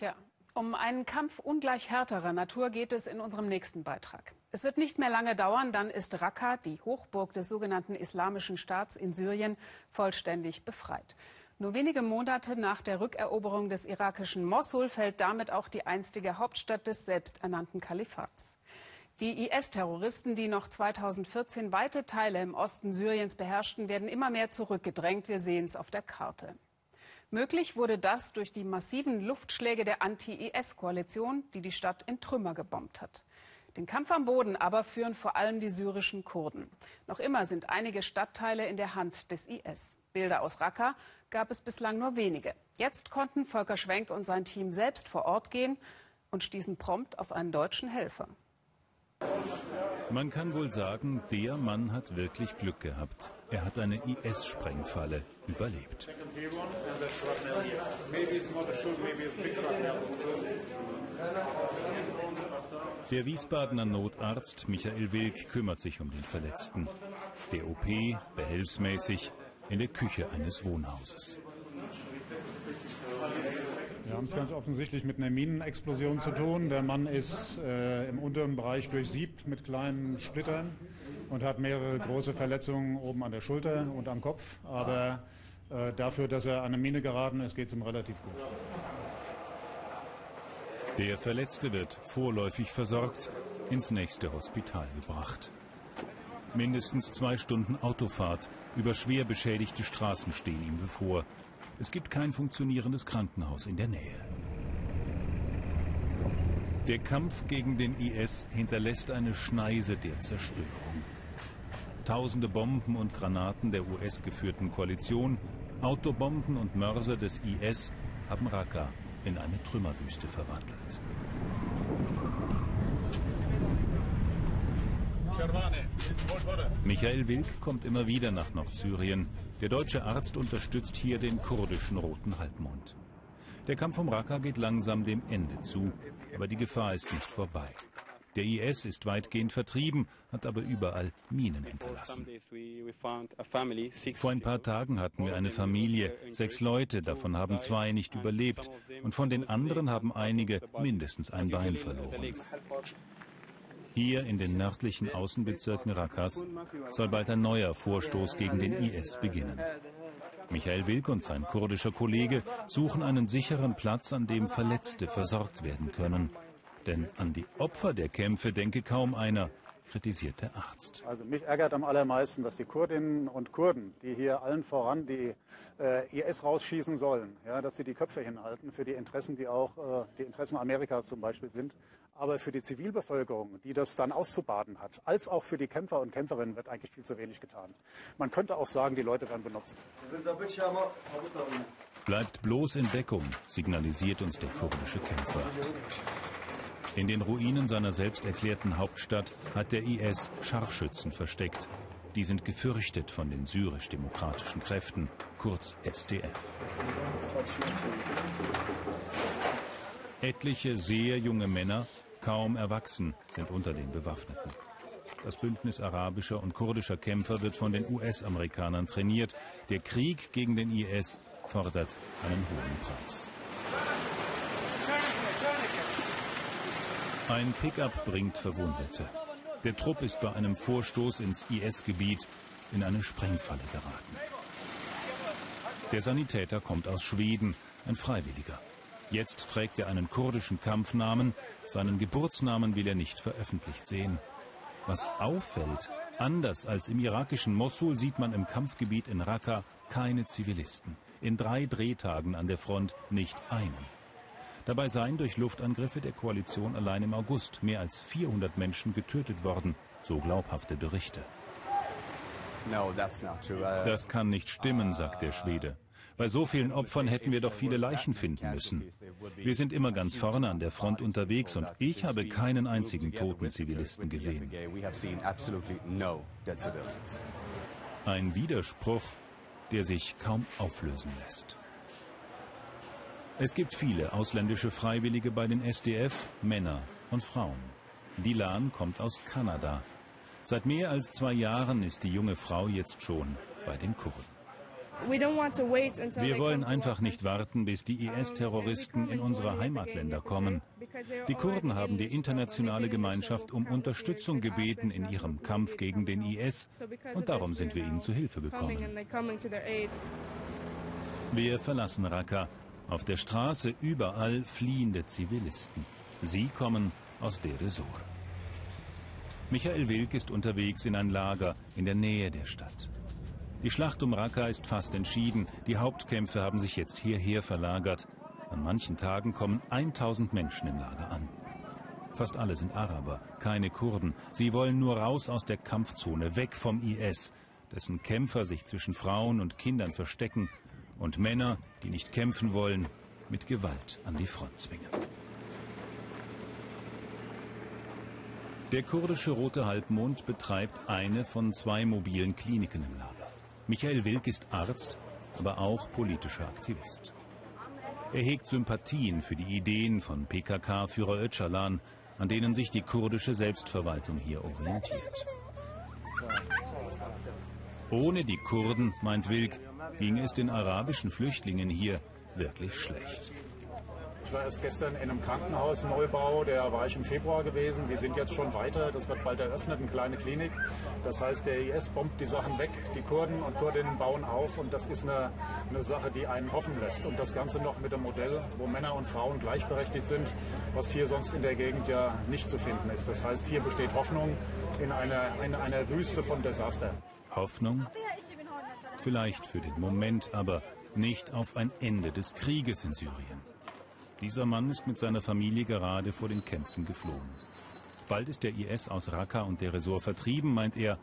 Tja, um einen Kampf ungleich härterer Natur geht es in unserem nächsten Beitrag. Es wird nicht mehr lange dauern, dann ist Raqqa, die Hochburg des sogenannten Islamischen Staats in Syrien, vollständig befreit. Nur wenige Monate nach der Rückeroberung des irakischen Mossul fällt damit auch die einstige Hauptstadt des selbsternannten Kalifats. Die IS-Terroristen, die noch 2014 weite Teile im Osten Syriens beherrschten, werden immer mehr zurückgedrängt. Wir sehen es auf der Karte. Möglich wurde das durch die massiven Luftschläge der Anti-IS-Koalition, die die Stadt in Trümmer gebombt hat. Den Kampf am Boden aber führen vor allem die syrischen Kurden. Noch immer sind einige Stadtteile in der Hand des IS. Bilder aus Raqqa gab es bislang nur wenige. Jetzt konnten Volker Schwenk und sein Team selbst vor Ort gehen und stießen prompt auf einen deutschen Helfer. Man kann wohl sagen, der Mann hat wirklich Glück gehabt. Er hat eine IS-Sprengfalle überlebt. Der Wiesbadener Notarzt Michael Wilk kümmert sich um den Verletzten. Der OP behelfsmäßig in der Küche eines Wohnhauses. Wir haben es ganz offensichtlich mit einer Minenexplosion zu tun. Der Mann ist äh, im unteren Bereich durchsiebt mit kleinen Splittern und hat mehrere große Verletzungen oben an der Schulter und am Kopf. Aber äh, dafür, dass er an eine Mine geraten ist, geht es ihm relativ gut. Der Verletzte wird vorläufig versorgt, ins nächste Hospital gebracht. Mindestens zwei Stunden Autofahrt über schwer beschädigte Straßen stehen ihm bevor. Es gibt kein funktionierendes Krankenhaus in der Nähe. Der Kampf gegen den IS hinterlässt eine Schneise der Zerstörung. Tausende Bomben und Granaten der US-geführten Koalition, Autobomben und Mörser des IS haben Raqqa in eine Trümmerwüste verwandelt. Michael Wilk kommt immer wieder nach Nordsyrien. Der deutsche Arzt unterstützt hier den kurdischen Roten Halbmond. Der Kampf um Raqqa geht langsam dem Ende zu, aber die Gefahr ist nicht vorbei. Der IS ist weitgehend vertrieben, hat aber überall Minen hinterlassen. Vor ein paar Tagen hatten wir eine Familie, sechs Leute, davon haben zwei nicht überlebt und von den anderen haben einige mindestens ein Bein verloren. Hier in den nördlichen Außenbezirken Rakas soll bald ein neuer Vorstoß gegen den IS beginnen. Michael Wilk und sein kurdischer Kollege suchen einen sicheren Platz, an dem Verletzte versorgt werden können. Denn an die Opfer der Kämpfe denke kaum einer, kritisiert der Arzt. Also mich ärgert am allermeisten, dass die Kurdinnen und Kurden, die hier allen voran die äh, IS rausschießen sollen, ja, dass sie die Köpfe hinhalten für die Interessen, die auch äh, die Interessen Amerikas zum Beispiel sind. Aber für die Zivilbevölkerung, die das dann auszubaden hat, als auch für die Kämpfer und Kämpferinnen wird eigentlich viel zu wenig getan. Man könnte auch sagen, die Leute werden benutzt. Bleibt bloß in Deckung, signalisiert uns der kurdische Kämpfer. In den Ruinen seiner selbst erklärten Hauptstadt hat der IS Scharfschützen versteckt. Die sind gefürchtet von den syrisch-demokratischen Kräften, kurz SDF. Etliche sehr junge Männer, kaum erwachsen, sind unter den Bewaffneten. Das Bündnis arabischer und kurdischer Kämpfer wird von den US-Amerikanern trainiert. Der Krieg gegen den IS fordert einen hohen Preis. Ein Pickup bringt Verwundete. Der Trupp ist bei einem Vorstoß ins IS-Gebiet in eine Sprengfalle geraten. Der Sanitäter kommt aus Schweden, ein Freiwilliger. Jetzt trägt er einen kurdischen Kampfnamen, seinen Geburtsnamen will er nicht veröffentlicht sehen. Was auffällt, anders als im irakischen Mossul sieht man im Kampfgebiet in Raqqa keine Zivilisten. In drei Drehtagen an der Front nicht einen. Dabei seien durch Luftangriffe der Koalition allein im August mehr als 400 Menschen getötet worden, so glaubhafte Berichte. Uh, das kann nicht stimmen, sagt der Schwede. Bei so vielen Opfern hätten wir doch viele Leichen finden müssen. Wir sind immer ganz vorne an der Front unterwegs und ich habe keinen einzigen toten Zivilisten gesehen. Ein Widerspruch, der sich kaum auflösen lässt. Es gibt viele ausländische Freiwillige bei den SDF, Männer und Frauen. Dilan kommt aus Kanada. Seit mehr als zwei Jahren ist die junge Frau jetzt schon bei den Kurden. Wir wollen einfach nicht warten, bis die IS-Terroristen in unsere Heimatländer kommen. Die Kurden haben die internationale Gemeinschaft um Unterstützung gebeten in ihrem Kampf gegen den IS und darum sind wir ihnen zu Hilfe gekommen. Wir verlassen Raqqa. Auf der Straße überall fliehende Zivilisten. Sie kommen aus ez Michael Wilk ist unterwegs in ein Lager in der Nähe der Stadt. Die Schlacht um Raqqa ist fast entschieden. Die Hauptkämpfe haben sich jetzt hierher verlagert. An manchen Tagen kommen 1000 Menschen im Lager an. Fast alle sind Araber, keine Kurden. Sie wollen nur raus aus der Kampfzone, weg vom IS, dessen Kämpfer sich zwischen Frauen und Kindern verstecken und Männer, die nicht kämpfen wollen, mit Gewalt an die Front zwingen. Der kurdische Rote Halbmond betreibt eine von zwei mobilen Kliniken im Lager. Michael Wilk ist Arzt, aber auch politischer Aktivist. Er hegt Sympathien für die Ideen von PKK-Führer Öcalan, an denen sich die kurdische Selbstverwaltung hier orientiert. Ohne die Kurden, meint Wilk, ging es den arabischen Flüchtlingen hier wirklich schlecht. Ich war erst gestern in einem Krankenhaus, Neubau, der war ich im Februar gewesen. Wir sind jetzt schon weiter, das wird bald eröffnet, eine kleine Klinik. Das heißt, der IS bombt die Sachen weg, die Kurden und Kurdinnen bauen auf und das ist eine, eine Sache, die einen hoffen lässt. Und das Ganze noch mit einem Modell, wo Männer und Frauen gleichberechtigt sind, was hier sonst in der Gegend ja nicht zu finden ist. Das heißt, hier besteht Hoffnung in einer, in einer Wüste von Desaster. Hoffnung? Vielleicht für den Moment, aber nicht auf ein Ende des Krieges in Syrien. Dieser Mann ist mit seiner Familie gerade vor den Kämpfen geflohen. Bald ist der IS aus Raqqa und der Resort vertrieben, meint er,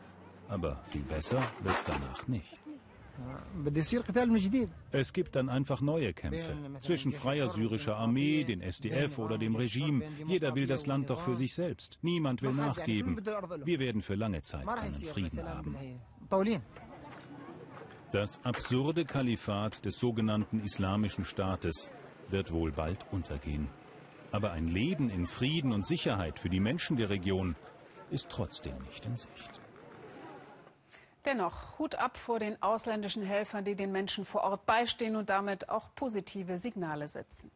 aber viel besser wird's danach nicht. Es gibt dann einfach neue Kämpfe zwischen freier syrischer Armee, den SDF oder dem Regime. Jeder will das Land doch für sich selbst. Niemand will nachgeben. Wir werden für lange Zeit keinen Frieden haben. Das absurde Kalifat des sogenannten Islamischen Staates wird wohl bald untergehen. Aber ein Leben in Frieden und Sicherheit für die Menschen der Region ist trotzdem nicht in Sicht. Dennoch Hut ab vor den ausländischen Helfern, die den Menschen vor Ort beistehen und damit auch positive Signale setzen.